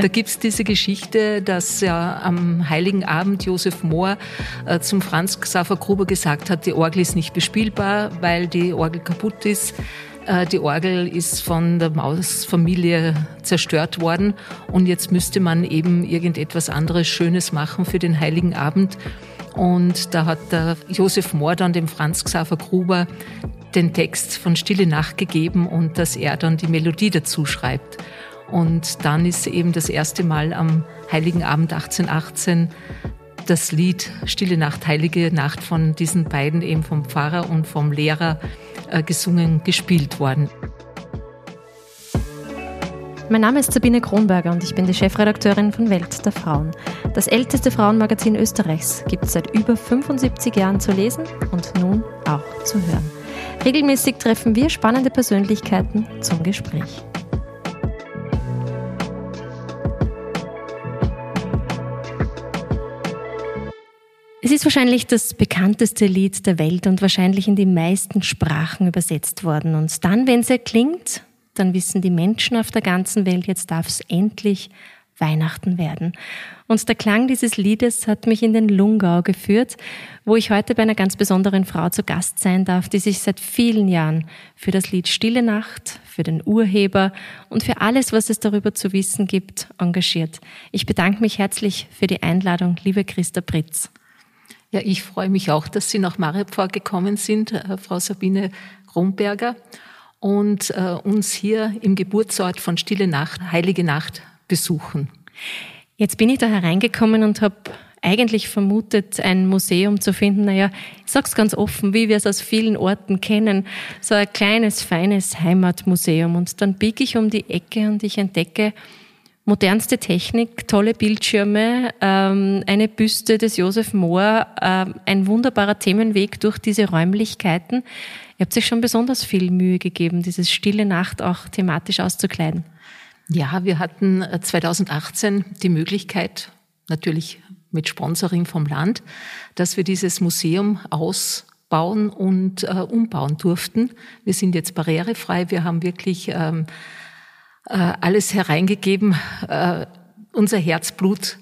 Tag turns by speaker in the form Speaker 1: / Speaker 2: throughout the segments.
Speaker 1: Da gibt's diese Geschichte, dass ja am Heiligen Abend Josef Mohr äh, zum Franz Xaver Gruber gesagt hat, die Orgel ist nicht bespielbar, weil die Orgel kaputt ist. Äh, die Orgel ist von der Mausfamilie zerstört worden und jetzt müsste man eben irgendetwas anderes Schönes machen für den Heiligen Abend. Und da hat der Josef Mohr dann dem Franz Xaver Gruber den Text von Stille Nacht gegeben und dass er dann die Melodie dazu schreibt. Und dann ist eben das erste Mal am Heiligen Abend 1818 das Lied Stille Nacht, Heilige Nacht von diesen beiden, eben vom Pfarrer und vom Lehrer, äh, gesungen, gespielt worden.
Speaker 2: Mein Name ist Sabine Kronberger und ich bin die Chefredakteurin von Welt der Frauen. Das älteste Frauenmagazin Österreichs gibt es seit über 75 Jahren zu lesen und nun auch zu hören. Regelmäßig treffen wir spannende Persönlichkeiten zum Gespräch. Es ist wahrscheinlich das bekannteste Lied der Welt und wahrscheinlich in die meisten Sprachen übersetzt worden. Und dann, wenn es erklingt, dann wissen die Menschen auf der ganzen Welt, jetzt darf es endlich Weihnachten werden. Und der Klang dieses Liedes hat mich in den Lungau geführt, wo ich heute bei einer ganz besonderen Frau zu Gast sein darf, die sich seit vielen Jahren für das Lied Stille Nacht, für den Urheber und für alles, was es darüber zu wissen gibt, engagiert. Ich bedanke mich herzlich für die Einladung, liebe Christa Pritz.
Speaker 1: Ja, ich freue mich auch, dass Sie nach Maripor gekommen sind, äh, Frau Sabine Kronberger, und äh, uns hier im Geburtsort von Stille Nacht, Heilige Nacht besuchen.
Speaker 2: Jetzt bin ich da hereingekommen und habe eigentlich vermutet, ein Museum zu finden. Naja, ich sag's ganz offen, wie wir es aus vielen Orten kennen, so ein kleines, feines Heimatmuseum. Und dann biege ich um die Ecke und ich entdecke modernste Technik, tolle Bildschirme, ähm, eine Büste des Josef Mohr, äh, ein wunderbarer Themenweg durch diese Räumlichkeiten. Ihr habt sich schon besonders viel Mühe gegeben, dieses stille Nacht auch thematisch auszukleiden.
Speaker 1: Ja, wir hatten 2018 äh, die Möglichkeit, natürlich mit Sponsoring vom Land, dass wir dieses Museum ausbauen und äh, umbauen durften. Wir sind jetzt barrierefrei. Wir haben wirklich ähm, äh, alles hereingegeben, äh, unser Herzblut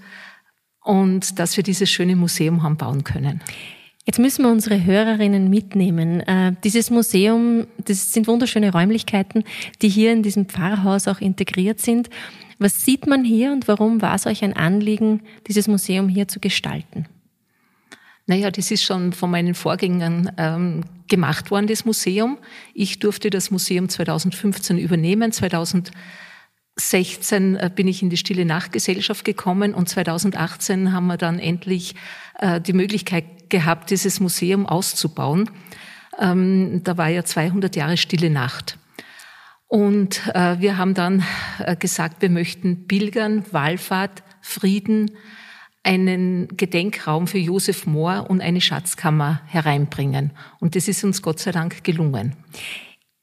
Speaker 1: und dass wir dieses schöne Museum haben bauen können.
Speaker 2: Jetzt müssen wir unsere Hörerinnen mitnehmen. Äh, dieses Museum, das sind wunderschöne Räumlichkeiten, die hier in diesem Pfarrhaus auch integriert sind. Was sieht man hier und warum war es euch ein Anliegen, dieses Museum hier zu gestalten?
Speaker 1: Naja, das ist schon von meinen Vorgängern ähm, gemacht worden, das Museum. Ich durfte das Museum 2015 übernehmen. 2016 äh, bin ich in die Stille Nachtgesellschaft gekommen und 2018 haben wir dann endlich äh, die Möglichkeit gehabt, dieses Museum auszubauen. Ähm, da war ja 200 Jahre Stille Nacht. Und äh, wir haben dann äh, gesagt, wir möchten Pilgern, Wallfahrt, Frieden, einen Gedenkraum für Josef Mohr und eine Schatzkammer hereinbringen. Und das ist uns Gott sei Dank gelungen.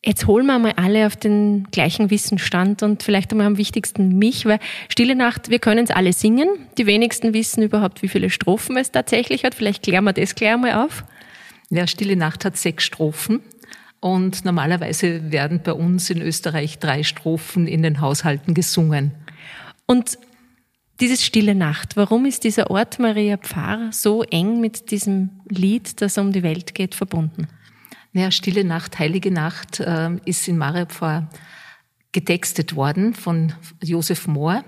Speaker 2: Jetzt holen wir mal alle auf den gleichen Wissensstand und vielleicht einmal am wichtigsten mich, weil Stille Nacht, wir können es alle singen. Die wenigsten wissen überhaupt, wie viele Strophen es tatsächlich hat. Vielleicht klären wir das gleich einmal auf.
Speaker 1: Ja, Stille Nacht hat sechs Strophen. Und normalerweise werden bei uns in Österreich drei Strophen in den Haushalten gesungen.
Speaker 2: Und dieses Stille Nacht, warum ist dieser Ort Maria Pfarr so eng mit diesem Lied, das um die Welt geht, verbunden?
Speaker 1: Naja, Stille Nacht, Heilige Nacht äh, ist in Maripor getextet worden von Josef Mohr.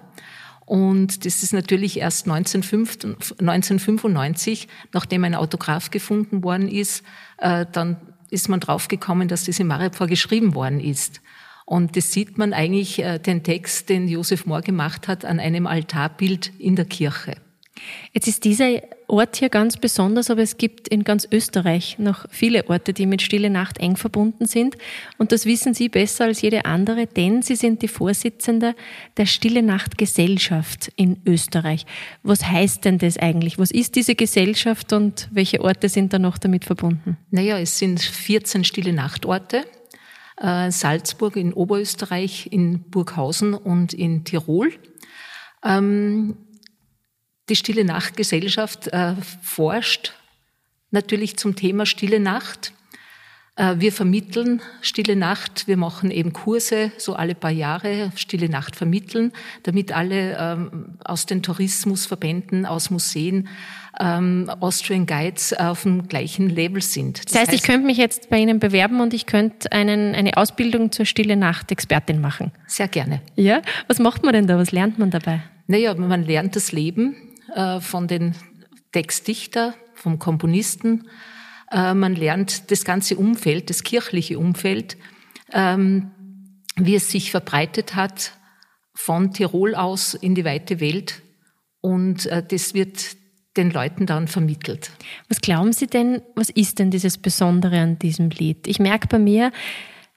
Speaker 1: Und das ist natürlich erst 1995, nachdem ein Autograph gefunden worden ist, äh, dann ist man draufgekommen, dass das in Maripor geschrieben worden ist. Und das sieht man eigentlich, äh, den Text, den Josef Mohr gemacht hat, an einem Altarbild in der Kirche.
Speaker 2: Jetzt ist dieser Ort hier ganz besonders, aber es gibt in ganz Österreich noch viele Orte, die mit Stille Nacht eng verbunden sind. Und das wissen Sie besser als jede andere, denn Sie sind die Vorsitzende der Stille Nacht Gesellschaft in Österreich. Was heißt denn das eigentlich? Was ist diese Gesellschaft und welche Orte sind da noch damit verbunden?
Speaker 1: Naja, es sind 14 Stille Nachtorte. Äh, Salzburg in Oberösterreich, in Burghausen und in Tirol. Ähm, die Stille Nacht-Gesellschaft äh, forscht natürlich zum Thema Stille Nacht. Äh, wir vermitteln Stille Nacht. Wir machen eben Kurse, so alle paar Jahre Stille Nacht vermitteln, damit alle ähm, aus den Tourismusverbänden, aus Museen, ähm, Austrian Guides auf dem gleichen Level sind.
Speaker 2: Das, das heißt, heißt, ich könnte mich jetzt bei Ihnen bewerben und ich könnte einen, eine Ausbildung zur Stille Nacht Expertin machen.
Speaker 1: Sehr gerne.
Speaker 2: Ja? Was macht man denn da? Was lernt man dabei?
Speaker 1: Naja, man lernt das Leben äh, von den Textdichter, vom Komponisten, äh, man lernt das ganze Umfeld, das kirchliche Umfeld, ähm, wie es sich verbreitet hat von Tirol aus in die weite Welt. Und äh, das wird den Leuten dann vermittelt.
Speaker 2: Was glauben Sie denn, was ist denn dieses Besondere an diesem Lied? Ich merke bei mir,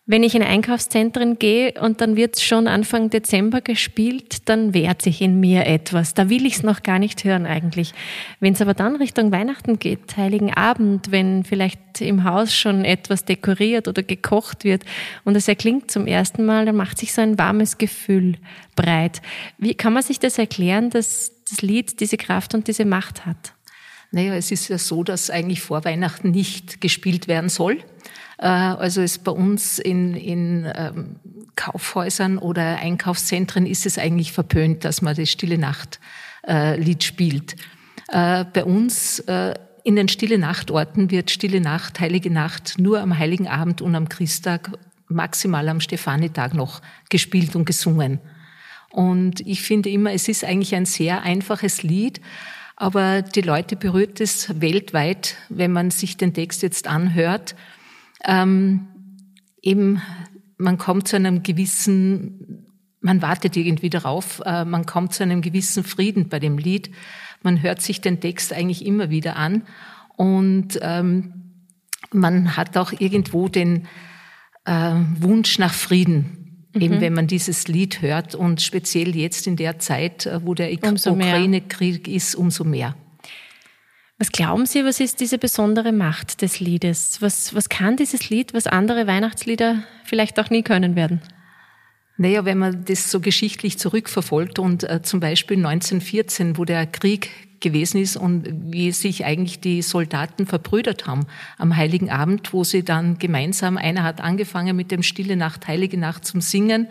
Speaker 2: wenn ich in Einkaufszentren gehe und dann wird es schon Anfang Dezember gespielt, dann wehrt sich in mir etwas. Da will ich es noch gar nicht hören eigentlich. Wenn es aber dann Richtung Weihnachten geht, Heiligen Abend, wenn vielleicht im Haus schon etwas dekoriert oder gekocht wird und es erklingt zum ersten Mal, dann macht sich so ein warmes Gefühl breit. Wie kann man sich das erklären, dass das Lied diese Kraft und diese Macht hat?
Speaker 1: Naja, es ist ja so, dass eigentlich vor Weihnachten nicht gespielt werden soll. Äh, also es bei uns in, in ähm, Kaufhäusern oder Einkaufszentren ist es eigentlich verpönt, dass man das Stille Nacht äh, Lied spielt. Äh, bei uns in den Stille Nachtorten wird Stille Nacht, Heilige Nacht nur am Heiligen Abend und am Christtag, maximal am Stefanitag noch gespielt und gesungen. Und ich finde immer, es ist eigentlich ein sehr einfaches Lied, aber die Leute berührt es weltweit, wenn man sich den Text jetzt anhört ähm, eben man kommt zu einem gewissen, man wartet irgendwie darauf, äh, man kommt zu einem gewissen Frieden bei dem Lied. Man hört sich den Text eigentlich immer wieder an und ähm, man hat auch irgendwo den äh, Wunsch nach Frieden, mhm. eben wenn man dieses Lied hört und speziell jetzt in der Zeit, äh, wo der Ukraine-Krieg ist, umso mehr.
Speaker 2: Was glauben Sie, was ist diese besondere Macht des Liedes? Was, was kann dieses Lied, was andere Weihnachtslieder vielleicht auch nie können werden?
Speaker 1: Naja, wenn man das so geschichtlich zurückverfolgt und äh, zum Beispiel 1914, wo der Krieg gewesen ist und wie sich eigentlich die Soldaten verbrüdert haben am Heiligen Abend, wo sie dann gemeinsam, einer hat angefangen mit dem Stille Nacht, Heilige Nacht zum Singen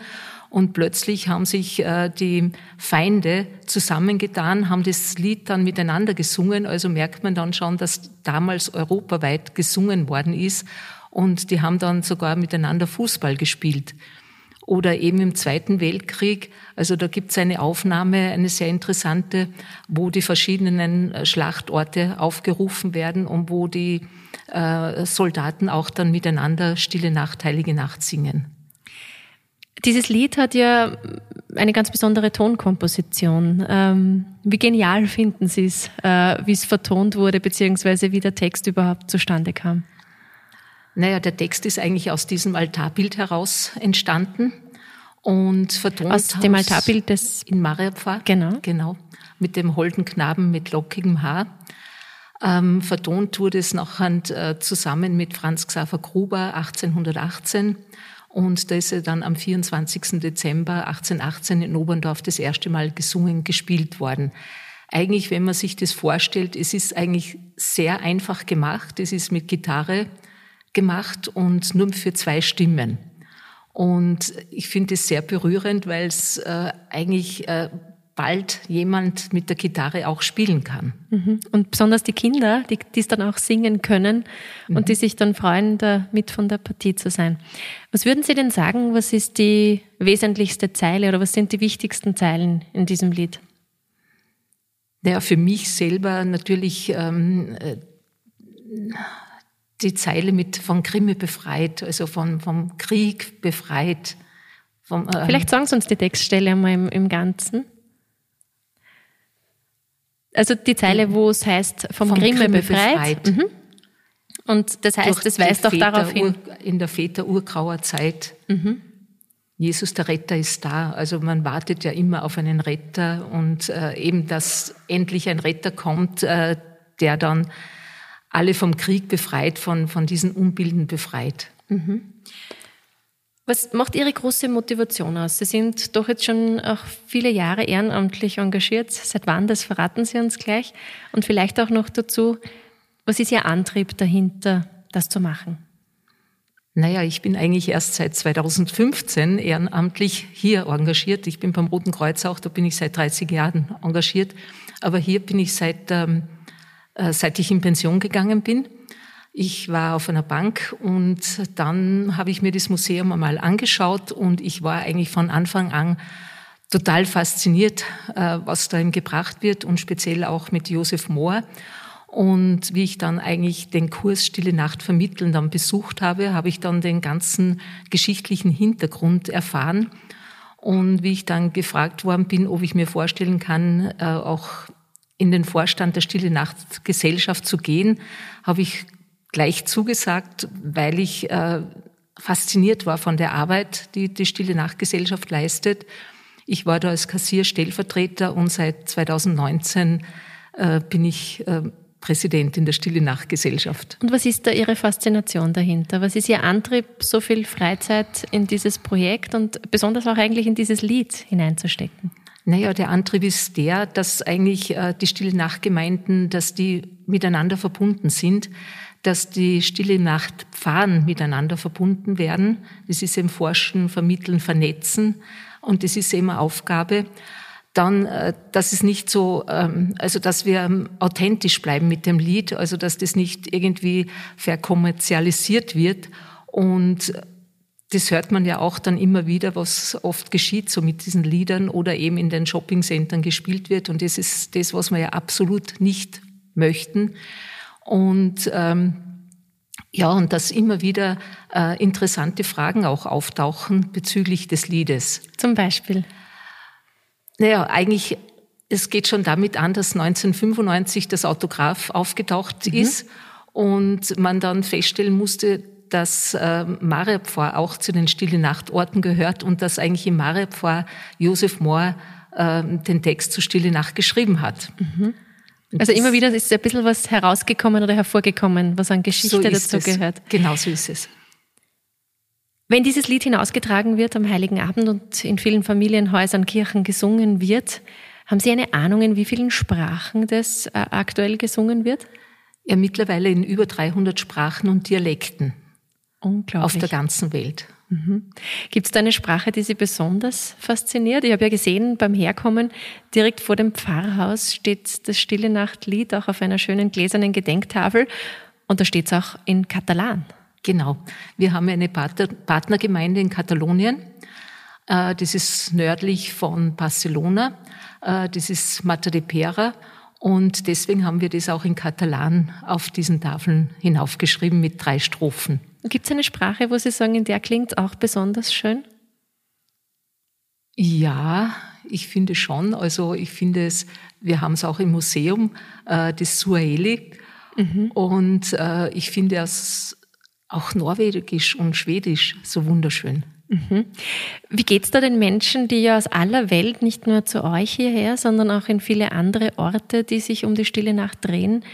Speaker 1: und plötzlich haben sich äh, die Feinde zusammengetan, haben das Lied dann miteinander gesungen. Also merkt man dann schon, dass damals europaweit gesungen worden ist. Und die haben dann sogar miteinander Fußball gespielt. Oder eben im Zweiten Weltkrieg, also da gibt es eine Aufnahme, eine sehr interessante, wo die verschiedenen äh, Schlachtorte aufgerufen werden und wo die äh, Soldaten auch dann miteinander Stille Nacht, Heilige Nacht singen.
Speaker 2: Dieses Lied hat ja eine ganz besondere Tonkomposition. Ähm, wie genial finden Sie es, äh, wie es vertont wurde, beziehungsweise wie der Text überhaupt zustande kam?
Speaker 1: Naja, der Text ist eigentlich aus diesem Altarbild heraus entstanden und vertont
Speaker 2: aus dem Altarbild des
Speaker 1: in Mariapfarr.
Speaker 2: Genau,
Speaker 1: genau, mit dem holden Knaben mit lockigem Haar. Ähm, vertont wurde es nachher äh, zusammen mit Franz Xaver Gruber 1818 und da ist er dann am 24. Dezember 1818 in Oberndorf das erste Mal gesungen, gespielt worden. Eigentlich, wenn man sich das vorstellt, es ist eigentlich sehr einfach gemacht. Es ist mit Gitarre gemacht und nur für zwei Stimmen. Und ich finde es sehr berührend, weil es äh, eigentlich äh, bald jemand mit der Gitarre auch spielen kann.
Speaker 2: Mhm. Und besonders die Kinder, die es dann auch singen können mhm. und die sich dann freuen, da mit von der Partie zu sein. Was würden Sie denn sagen, was ist die wesentlichste Zeile oder was sind die wichtigsten Zeilen in diesem Lied?
Speaker 1: Naja, für mich selber natürlich ähm, äh, die Zeile mit von Grimme befreit, also von, vom Krieg befreit.
Speaker 2: Vom, äh, Vielleicht sagen Sie uns die Textstelle einmal im, im Ganzen. Also die Zeile, wo es heißt, vom, vom Grimme, Grimme befreit. befreit. Mhm. Und das heißt, das weist doch darauf hin.
Speaker 1: In der Väter-Urgrauer Zeit. Mhm. Jesus, der Retter, ist da. Also man wartet ja immer auf einen Retter und äh, eben, dass endlich ein Retter kommt, äh, der dann alle vom Krieg befreit, von, von diesen Unbilden befreit. Mhm.
Speaker 2: Was macht Ihre große Motivation aus? Sie sind doch jetzt schon auch viele Jahre ehrenamtlich engagiert. Seit wann, das verraten Sie uns gleich. Und vielleicht auch noch dazu, was ist Ihr Antrieb dahinter, das zu machen?
Speaker 1: Naja, ich bin eigentlich erst seit 2015 ehrenamtlich hier engagiert. Ich bin beim Roten Kreuz auch, da bin ich seit 30 Jahren engagiert. Aber hier bin ich seit, ähm, äh, seit ich in Pension gegangen bin. Ich war auf einer Bank und dann habe ich mir das Museum einmal angeschaut und ich war eigentlich von Anfang an total fasziniert, äh, was da ihm gebracht wird und speziell auch mit Josef Mohr. Und wie ich dann eigentlich den Kurs Stille Nacht vermitteln dann besucht habe, habe ich dann den ganzen geschichtlichen Hintergrund erfahren. Und wie ich dann gefragt worden bin, ob ich mir vorstellen kann, äh, auch in den Vorstand der Stille Nacht Gesellschaft zu gehen, habe ich gleich zugesagt, weil ich äh, fasziniert war von der Arbeit, die die Stille Nacht Gesellschaft leistet. Ich war da als Kassierstellvertreter und seit 2019 äh, bin ich Präsidentin der Stille Nacht Gesellschaft.
Speaker 2: Und was ist da Ihre Faszination dahinter? Was ist Ihr Antrieb, so viel Freizeit in dieses Projekt und besonders auch eigentlich in dieses Lied hineinzustecken?
Speaker 1: Naja, der Antrieb ist der, dass eigentlich äh, die Stille Nacht-Gemeinden, dass die miteinander verbunden sind, dass die Stille Nacht Pfarren miteinander verbunden werden. Das ist eben Forschen, Vermitteln, Vernetzen und das ist eben Aufgabe dann, äh, dass es nicht so, ähm, also dass wir ähm, authentisch bleiben mit dem Lied, also dass das nicht irgendwie verkommerzialisiert wird. Und das hört man ja auch dann immer wieder, was oft geschieht, so mit diesen Liedern oder eben in den Shoppingcentern gespielt wird. Und das ist das, was wir ja absolut nicht möchten. Und ähm, ja, und dass immer wieder äh, interessante Fragen auch auftauchen bezüglich des Liedes.
Speaker 2: Zum Beispiel.
Speaker 1: Naja, eigentlich, es geht schon damit an, dass 1995 das Autograph aufgetaucht mhm. ist und man dann feststellen musste, dass äh, Marepfor auch zu den Stille Nachtorten gehört und dass eigentlich im Marepfor Josef Mohr äh, den Text zu Stille Nacht geschrieben hat.
Speaker 2: Mhm. Also immer wieder ist ein bisschen was herausgekommen oder hervorgekommen, was an Geschichte so dazu
Speaker 1: es.
Speaker 2: gehört.
Speaker 1: Genau so ist es.
Speaker 2: Wenn dieses Lied hinausgetragen wird am Heiligen Abend und in vielen Familienhäusern, Kirchen gesungen wird, haben Sie eine Ahnung, in wie vielen Sprachen das äh, aktuell gesungen wird?
Speaker 1: Ja, mittlerweile in über 300 Sprachen und Dialekten.
Speaker 2: Unglaublich.
Speaker 1: Auf der ganzen Welt.
Speaker 2: Mhm. Gibt es da eine Sprache, die Sie besonders fasziniert? Ich habe ja gesehen, beim Herkommen direkt vor dem Pfarrhaus steht das Stille Nachtlied auch auf einer schönen gläsernen Gedenktafel und da steht es auch in Katalan.
Speaker 1: Genau. Wir haben eine Partnergemeinde in Katalonien. Äh, das ist nördlich von Barcelona. Äh, das ist Mata de Pera. Und deswegen haben wir das auch in Katalan auf diesen Tafeln hinaufgeschrieben mit drei Strophen.
Speaker 2: Gibt es eine Sprache, wo Sie sagen, in der klingt auch besonders schön?
Speaker 1: Ja, ich finde schon. Also ich finde es, wir haben es auch im Museum, äh, das Suaheli. Mhm. Und äh, ich finde es auch Norwegisch und Schwedisch so wunderschön.
Speaker 2: Mhm. Wie geht's da den Menschen, die ja aus aller Welt nicht nur zu euch hierher, sondern auch in viele andere Orte, die sich um die Stille Nacht drehen,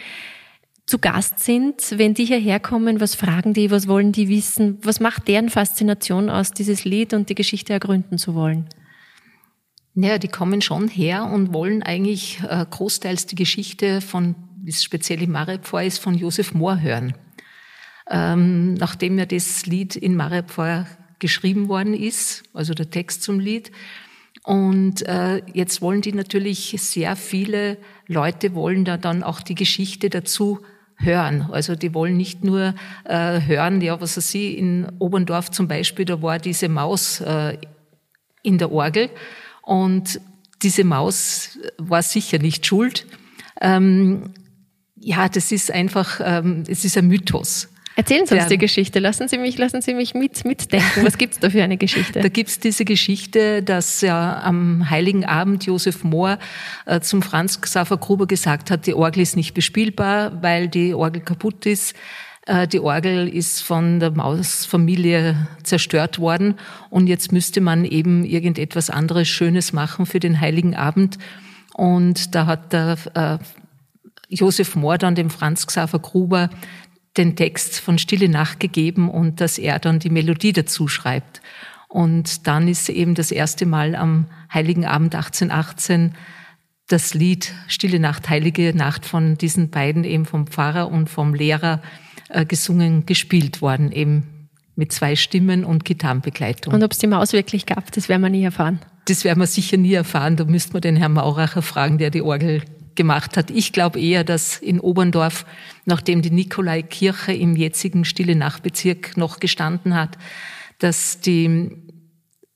Speaker 2: zu Gast sind, wenn die hierher kommen, was fragen die, was wollen die wissen, was macht deren Faszination aus, dieses Lied und die Geschichte ergründen zu wollen?
Speaker 1: Naja, die kommen schon her und wollen eigentlich äh, großteils die Geschichte von, wie es speziell im Marepfor ist, von Josef Mohr hören ähm, nachdem ja das Lied in Marepfor geschrieben worden ist, also der Text zum Lied. Und äh, jetzt wollen die natürlich sehr viele Leute wollen da dann auch die Geschichte dazu hören. Also die wollen nicht nur äh, hören, ja, was weiß ich, in Oberndorf zum Beispiel, da war diese Maus äh, in der Orgel und diese Maus war sicher nicht schuld. Ähm, ja, das ist einfach, ähm, es ist ein Mythos.
Speaker 2: Erzählen Sie uns die Geschichte. Lassen Sie mich, lassen Sie mich mit, mitdenken. Was gibt's da für eine Geschichte?
Speaker 1: Da gibt's diese Geschichte, dass ja am Heiligen Abend Josef Mohr äh, zum Franz Xaver Gruber gesagt hat, die Orgel ist nicht bespielbar, weil die Orgel kaputt ist. Äh, die Orgel ist von der Mausfamilie zerstört worden und jetzt müsste man eben irgendetwas anderes Schönes machen für den Heiligen Abend. Und da hat der äh, Josef Mohr dann dem Franz Xaver Gruber den Text von Stille Nacht gegeben und dass er dann die Melodie dazu schreibt. Und dann ist eben das erste Mal am Heiligen Abend 1818 das Lied Stille Nacht, Heilige Nacht von diesen beiden, eben vom Pfarrer und vom Lehrer, äh, gesungen, gespielt worden, eben mit zwei Stimmen und Gitarrenbegleitung.
Speaker 2: Und ob es die Maus wirklich gab, das werden wir nie erfahren.
Speaker 1: Das werden wir sicher nie erfahren. Da müsste man den Herrn Mauracher fragen, der die Orgel gemacht hat. Ich glaube eher, dass in Oberndorf, nachdem die Nikolaikirche im jetzigen Stille Nachtbezirk noch gestanden hat, dass die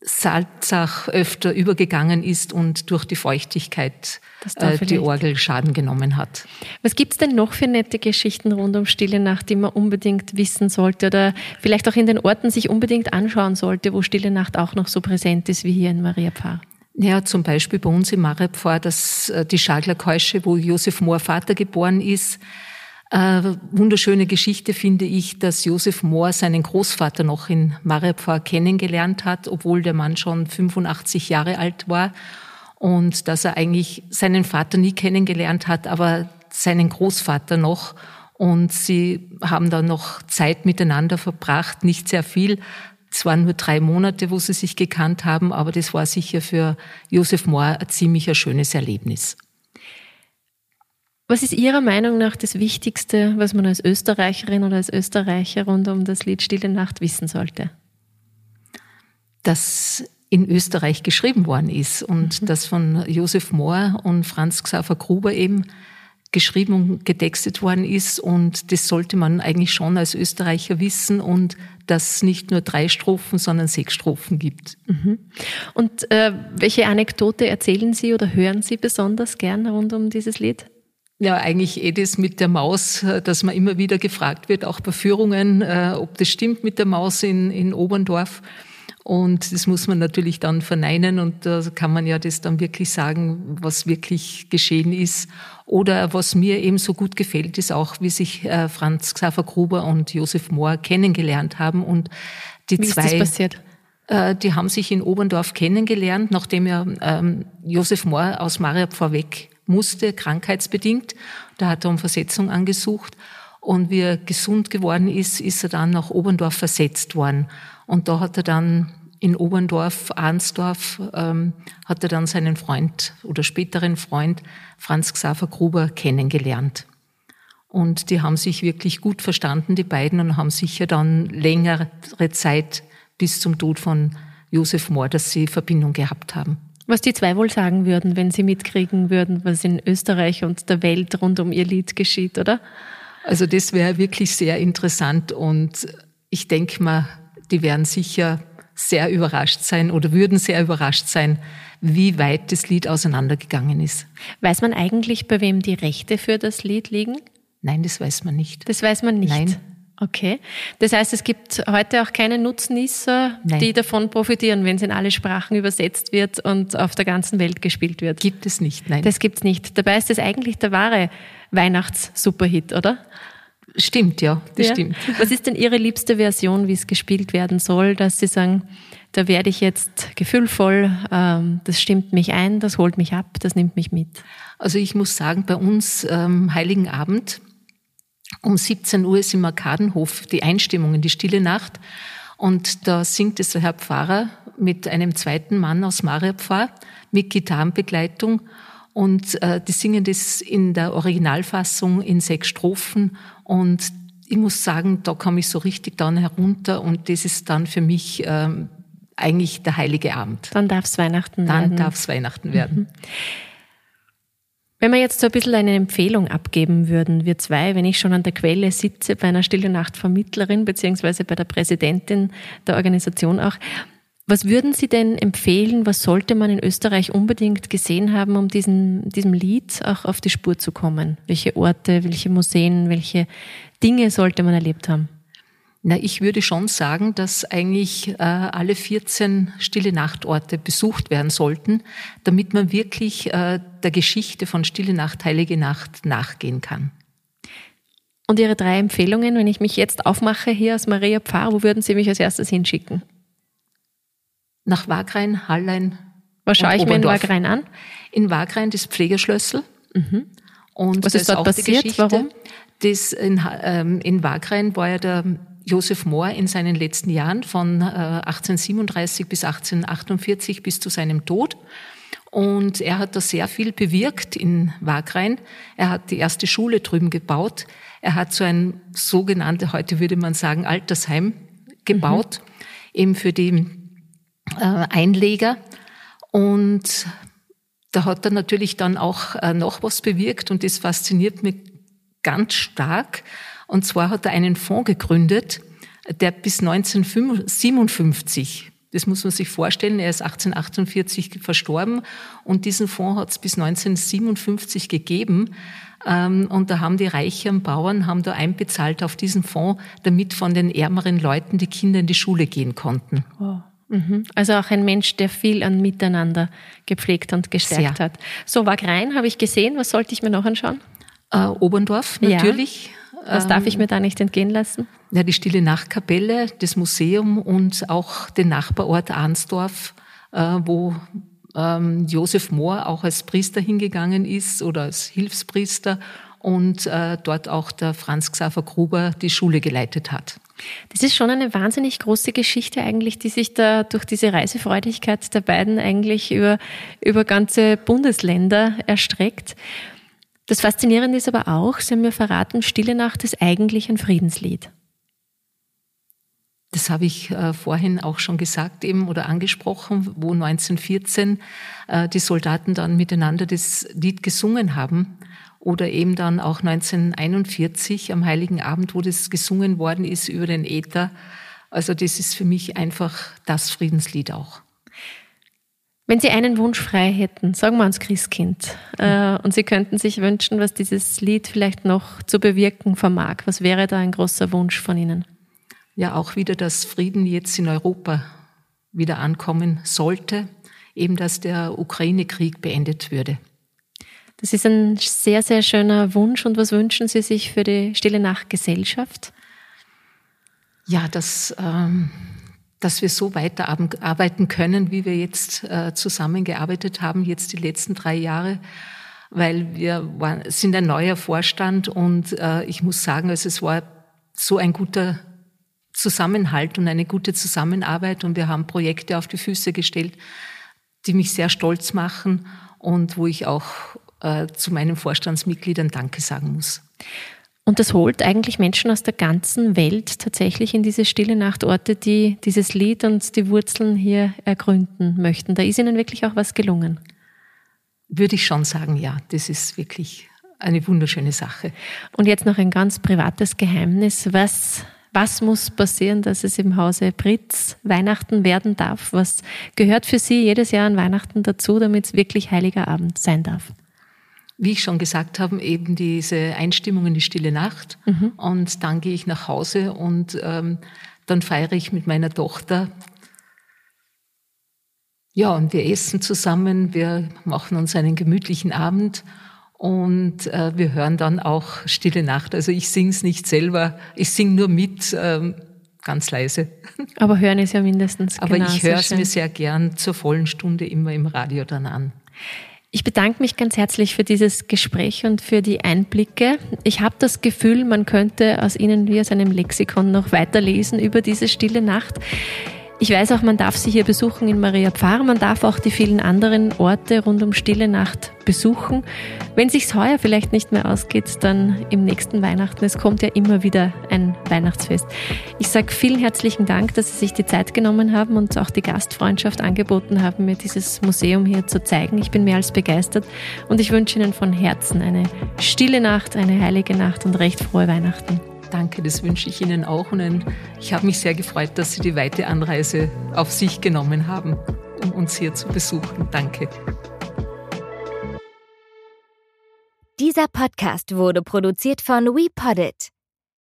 Speaker 1: Salzach öfter übergegangen ist und durch die Feuchtigkeit äh, die Orgel Schaden genommen hat.
Speaker 2: Was gibt's denn noch für nette Geschichten rund um Stille Nacht, die man unbedingt wissen sollte oder vielleicht auch in den Orten sich unbedingt anschauen sollte, wo Stille Nacht auch noch so präsent ist wie hier in Maria Pfarr?
Speaker 1: Ja, zum Beispiel bei uns in Marepfarr, dass äh, die Schaglerkeusche, wo Josef Mohr Vater geboren ist, äh, wunderschöne Geschichte finde ich, dass Josef Mohr seinen Großvater noch in Marepfarr kennengelernt hat, obwohl der Mann schon 85 Jahre alt war und dass er eigentlich seinen Vater nie kennengelernt hat, aber seinen Großvater noch. Und sie haben dann noch Zeit miteinander verbracht, nicht sehr viel. Es waren nur drei Monate, wo sie sich gekannt haben, aber das war sicher für Josef Mohr ein ziemlich schönes Erlebnis.
Speaker 2: Was ist Ihrer Meinung nach das Wichtigste, was man als Österreicherin oder als Österreicher rund um das Lied Stille Nacht wissen sollte?
Speaker 1: Dass in Österreich geschrieben worden ist und mhm. das von Josef Mohr und Franz Xaver Gruber eben geschrieben und getextet worden ist und das sollte man eigentlich schon als Österreicher wissen und dass es nicht nur drei Strophen, sondern sechs Strophen gibt.
Speaker 2: Mhm. Und äh, welche Anekdote erzählen Sie oder hören Sie besonders gern rund um dieses Lied?
Speaker 1: Ja, eigentlich eh das mit der Maus, äh, dass man immer wieder gefragt wird, auch bei Führungen, äh, ob das stimmt mit der Maus in, in Oberndorf. Und das muss man natürlich dann verneinen und da kann man ja das dann wirklich sagen, was wirklich geschehen ist. Oder was mir eben so gut gefällt, ist auch, wie sich äh, Franz Xaver Gruber und Josef Mohr kennengelernt haben und die
Speaker 2: wie
Speaker 1: zwei.
Speaker 2: Ist das passiert?
Speaker 1: die haben sich in Oberndorf kennengelernt, nachdem ja ähm, Josef Mohr aus Mariab vorweg musste, krankheitsbedingt. Da hat er um Versetzung angesucht. Und wie er gesund geworden ist, ist er dann nach Oberndorf versetzt worden. Und da hat er dann in Oberndorf, Arnsdorf, ähm, hat er dann seinen Freund oder späteren Freund Franz Xaver Gruber kennengelernt. Und die haben sich wirklich gut verstanden, die beiden, und haben sicher dann längere Zeit bis zum Tod von Josef Mohr, dass sie Verbindung gehabt haben.
Speaker 2: Was die zwei wohl sagen würden, wenn sie mitkriegen würden, was in Österreich und der Welt rund um ihr Lied geschieht, oder?
Speaker 1: Also das wäre wirklich sehr interessant und ich denke mal, die werden sicher sehr überrascht sein oder würden sehr überrascht sein, wie weit das Lied auseinandergegangen ist.
Speaker 2: Weiß man eigentlich, bei wem die Rechte für das Lied liegen?
Speaker 1: Nein, das weiß man nicht.
Speaker 2: Das weiß man nicht.
Speaker 1: Nein.
Speaker 2: Okay. Das heißt, es gibt heute auch keine Nutznießer, Nein. die davon profitieren, wenn es in alle Sprachen übersetzt wird und auf der ganzen Welt gespielt wird.
Speaker 1: Gibt es nicht, nein.
Speaker 2: Das gibt's nicht. Dabei ist das eigentlich der wahre Weihnachts-Superhit, oder?
Speaker 1: Stimmt, ja, das ja. stimmt.
Speaker 2: Was ist denn Ihre liebste Version, wie es gespielt werden soll, dass Sie sagen, da werde ich jetzt gefühlvoll, ähm, das stimmt mich ein, das holt mich ab, das nimmt mich mit?
Speaker 1: Also ich muss sagen, bei uns ähm, Heiligen Abend um 17 Uhr ist im Arkadenhof die Einstimmung in die Stille Nacht. Und da singt es der Herr Pfarrer mit einem zweiten Mann aus Mariapfarr mit Gitarrenbegleitung. Und äh, die singen das in der Originalfassung in sechs Strophen. Und ich muss sagen, da komme ich so richtig dann herunter. Und das ist dann für mich ähm, eigentlich der heilige Abend.
Speaker 2: Dann darf es Weihnachten
Speaker 1: dann
Speaker 2: werden.
Speaker 1: Dann darf es Weihnachten werden. Mhm.
Speaker 2: Wenn wir jetzt so ein bisschen eine Empfehlung abgeben würden, wir zwei, wenn ich schon an der Quelle sitze, bei einer Stille Nacht Vermittlerin, beziehungsweise bei der Präsidentin der Organisation auch, was würden Sie denn empfehlen, was sollte man in Österreich unbedingt gesehen haben, um diesen, diesem Lied auch auf die Spur zu kommen? Welche Orte, welche Museen, welche Dinge sollte man erlebt haben?
Speaker 1: Na, ich würde schon sagen, dass eigentlich äh, alle 14 Stille Nachtorte besucht werden sollten, damit man wirklich äh, der Geschichte von Stille Nacht, Heilige Nacht nachgehen kann.
Speaker 2: Und Ihre drei Empfehlungen, wenn ich mich jetzt aufmache hier aus Maria Pfarr, wo würden Sie mich als erstes hinschicken?
Speaker 1: Nach Wagrein, Hallein.
Speaker 2: Was schaue ich mir in Wagrein an?
Speaker 1: In Wagrein das Pflegerschlössl.
Speaker 2: Mhm. Und Was ist dort passiert? Warum?
Speaker 1: Das in, ähm, in Wagrein war ja der Josef Mohr in seinen letzten Jahren von 1837 äh, bis 1848 bis zu seinem Tod. Und er hat da sehr viel bewirkt in Wagrein. Er hat die erste Schule drüben gebaut. Er hat so ein sogenannte, heute würde man sagen, Altersheim gebaut, mhm. eben für die äh, Einleger. Und da hat er natürlich dann auch äh, noch was bewirkt und das fasziniert mich ganz stark. Und zwar hat er einen Fonds gegründet, der bis 1957 das muss man sich vorstellen. Er ist 1848 verstorben und diesen Fonds hat es bis 1957 gegeben. Ähm, und da haben die reichen Bauern haben da einbezahlt auf diesen Fonds, damit von den ärmeren Leuten die Kinder in die Schule gehen konnten.
Speaker 2: Wow. Mhm. Also auch ein Mensch, der viel an Miteinander gepflegt und gestärkt Sehr. hat. So, Wagrein habe ich gesehen. Was sollte ich mir noch anschauen?
Speaker 1: Äh, Oberndorf natürlich.
Speaker 2: Ja. Was darf ich ähm, mir da nicht entgehen lassen?
Speaker 1: Ja, die Stille Nachtkapelle, das Museum und auch den Nachbarort Arnsdorf, äh, wo ähm, Josef Mohr auch als Priester hingegangen ist oder als Hilfspriester und äh, dort auch der Franz Xaver Gruber die Schule geleitet hat.
Speaker 2: Das ist schon eine wahnsinnig große Geschichte eigentlich, die sich da durch diese Reisefreudigkeit der beiden eigentlich über, über ganze Bundesländer erstreckt. Das Faszinierende ist aber auch, Sie haben mir verraten, Stille Nacht ist eigentlich ein Friedenslied.
Speaker 1: Das habe ich äh, vorhin auch schon gesagt eben oder angesprochen, wo 1914 äh, die Soldaten dann miteinander das Lied gesungen haben oder eben dann auch 1941 am Heiligen Abend, wo das gesungen worden ist über den Äther. Also das ist für mich einfach das Friedenslied auch.
Speaker 2: Wenn Sie einen Wunsch frei hätten, sagen wir ans Christkind, äh, und Sie könnten sich wünschen, was dieses Lied vielleicht noch zu bewirken vermag, was wäre da ein großer Wunsch von Ihnen?
Speaker 1: Ja, auch wieder, dass Frieden jetzt in Europa wieder ankommen sollte, eben dass der Ukraine-Krieg beendet würde.
Speaker 2: Das ist ein sehr, sehr schöner Wunsch. Und was wünschen Sie sich für die Stille Nacht Gesellschaft?
Speaker 1: Ja, dass ähm, dass wir so weiterarbeiten können, wie wir jetzt äh, zusammengearbeitet haben, jetzt die letzten drei Jahre, weil wir waren, sind ein neuer Vorstand und äh, ich muss sagen, also es war so ein guter Zusammenhalt und eine gute Zusammenarbeit und wir haben Projekte auf die Füße gestellt, die mich sehr stolz machen und wo ich auch äh, zu meinen Vorstandsmitgliedern Danke sagen muss.
Speaker 2: Und das holt eigentlich Menschen aus der ganzen Welt tatsächlich in diese stille Nachtorte, die dieses Lied und die Wurzeln hier ergründen möchten. Da ist Ihnen wirklich auch was gelungen.
Speaker 1: Würde ich schon sagen, ja. Das ist wirklich eine wunderschöne Sache.
Speaker 2: Und jetzt noch ein ganz privates Geheimnis. Was, was muss passieren, dass es im Hause Britz Weihnachten werden darf? Was gehört für Sie jedes Jahr an Weihnachten dazu, damit es wirklich heiliger Abend sein darf?
Speaker 1: Wie ich schon gesagt habe, eben diese Einstimmung in die stille Nacht. Mhm. Und dann gehe ich nach Hause und ähm, dann feiere ich mit meiner Tochter. Ja, und wir essen zusammen, wir machen uns einen gemütlichen Abend und äh, wir hören dann auch Stille Nacht. Also ich singe es nicht selber, ich singe nur mit, ähm, ganz leise.
Speaker 2: Aber hören ist ja mindestens.
Speaker 1: Aber ich höre es mir sehr gern zur vollen Stunde immer im Radio dann an.
Speaker 2: Ich bedanke mich ganz herzlich für dieses Gespräch und für die Einblicke. Ich habe das Gefühl, man könnte aus Ihnen wie aus einem Lexikon noch weiterlesen über diese stille Nacht. Ich weiß auch, man darf sie hier besuchen in Maria Pfarr. Man darf auch die vielen anderen Orte rund um Stille Nacht besuchen. Wenn sich's heuer vielleicht nicht mehr ausgeht, dann im nächsten Weihnachten. Es kommt ja immer wieder ein Weihnachtsfest. Ich sage vielen herzlichen Dank, dass Sie sich die Zeit genommen haben und auch die Gastfreundschaft angeboten haben, mir dieses Museum hier zu zeigen. Ich bin mehr als begeistert und ich wünsche Ihnen von Herzen eine stille Nacht, eine heilige Nacht und recht frohe Weihnachten.
Speaker 1: Danke, das wünsche ich Ihnen auch. Und ich habe mich sehr gefreut, dass Sie die weite Anreise auf sich genommen haben, um uns hier zu besuchen. Danke.
Speaker 3: Dieser Podcast wurde produziert von WePoddit.